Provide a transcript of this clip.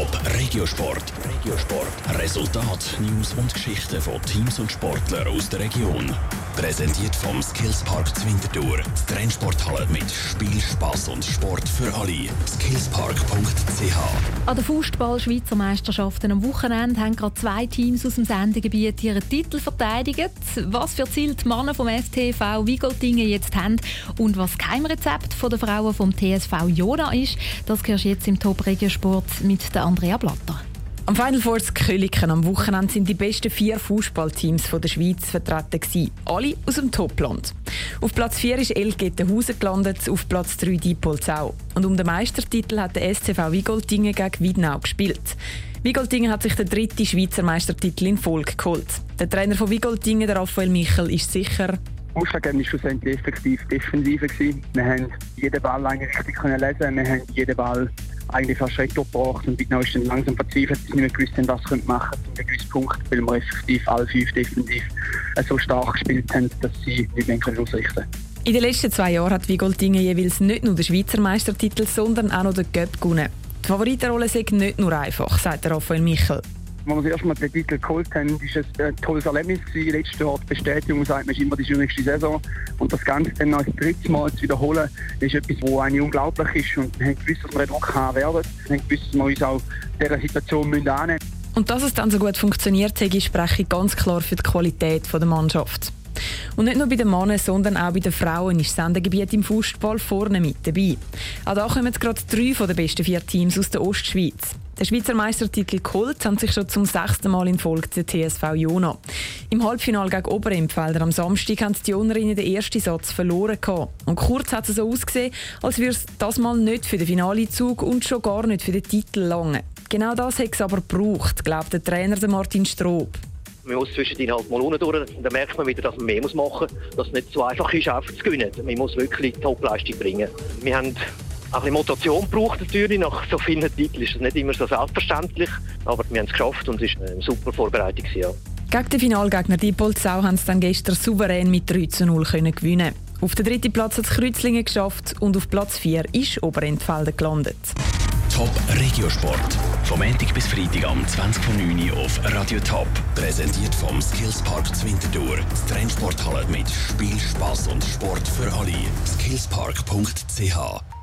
Top Regiosport. Regiosport. Resultat, News und Geschichten von Teams und Sportlern aus der Region. Präsentiert vom Skillspark Zwintertour. Die Trennsporthalle mit Spiel, Spass und Sport für alle. Skillspark.ch An der Fußball-Schweizer Meisterschaften am Wochenende haben gerade zwei Teams aus dem Sendegebiet ihren Titel verteidigt. Was für Ziel die Männer vom STV Wigoldingen jetzt haben und was Geheimrezept von der Frauen vom TSV Jona ist, das hörst du jetzt im Top Regiosport mit der Andrea Blatter. Am Final Four Köliken am Wochenende sind die besten vier Fußballteams der Schweiz vertreten gewesen. Alle aus dem Topland. Auf Platz 4 ist El Gettenhausen gelandet, auf Platz 3 Diepolzau. Und um den Meistertitel hat der SCV Wigoldingen gegen Wiedenau gespielt. Wigoldingen hat sich den dritten Schweizer Meistertitel in Folge geholt. Der Trainer von Wigoldingen, Raphael Michel, ist sicher, Ausschlaggebend war schlussendlich effektiv Defensive. Wir haben jeden Ball eigentlich richtig lesen wir haben jeden Ball eigentlich fast gebracht und Wittnau ist dann langsam verzweifelt, dass sie nicht gewusst haben, was sie machen können. Zu einem gewissen Punkt, weil wir effektiv alle fünf defensiv so stark gespielt haben, dass sie nicht mehr ausrichten können. In den letzten zwei Jahren hat Wigoldingen jeweils nicht nur den Schweizer Meistertitel, sondern auch noch den Göpp gewonnen. Die Favoritenrolle ist nicht nur einfach, sagt Raphael Michel. Als wir das erste Mal den Titel geholt haben, war es ein tolles Erlebnis. Letztes Jahr die Bestätigung sagt, man ist immer die schwierigste Saison. Und das Ganze dann als drittes Mal zu wiederholen, ist etwas, was eigentlich unglaublich ist. Und wir haben gewusst, dass wir den Druck haben werden. Wir haben gewusst, dass wir uns auch dieser Situation annehmen müssen. Und dass es dann so gut funktioniert, spreche ich ganz klar für die Qualität der Mannschaft. Und nicht nur bei den Männern, sondern auch bei den Frauen ist das Sendegebiet im Fußball vorne mit dabei. Auch da kommen gerade drei der besten vier Teams aus der Ostschweiz. Der Schweizer Meistertitel geholt haben sich schon zum sechsten Mal in Folge der TSV Jona. Im Halbfinale gegen Oberempfelder am Samstag haben die Jonerinnen den ersten Satz verloren. Gehabt. Und kurz hat es so ausgesehen, als würde es das mal nicht für den Finalezug und schon gar nicht für den Titel lange. Genau das hat es aber gebraucht, glaubt der Trainer Martin Strob. Man muss zwischendrin halt mal unten durch. Dann merkt man wieder, dass man mehr machen muss, dass es nicht so einfach ist, einfach zu gewinnen. Man muss wirklich Topleistung bringen. Wir haben ein bisschen Motivation braucht natürlich. Nach so vielen Titeln ist das nicht immer so selbstverständlich. Aber wir haben es geschafft und es war eine super Vorbereitung. Ja. Gegen den Finalgegner Diepolzau haben sie dann gestern souverän mit 3 zu 0 können gewinnen. Auf den dritten Platz hat es Kreuzlingen geschafft und auf Platz 4 ist Oberentfelden gelandet. Top Regiosport. Vom Montag bis Freitag am 20.09 Uhr auf Radio Top. Präsentiert vom Skillspark Zwintertour. Die Trennsporthalle mit Spiel, Spass und Sport für alle. Skillspark.ch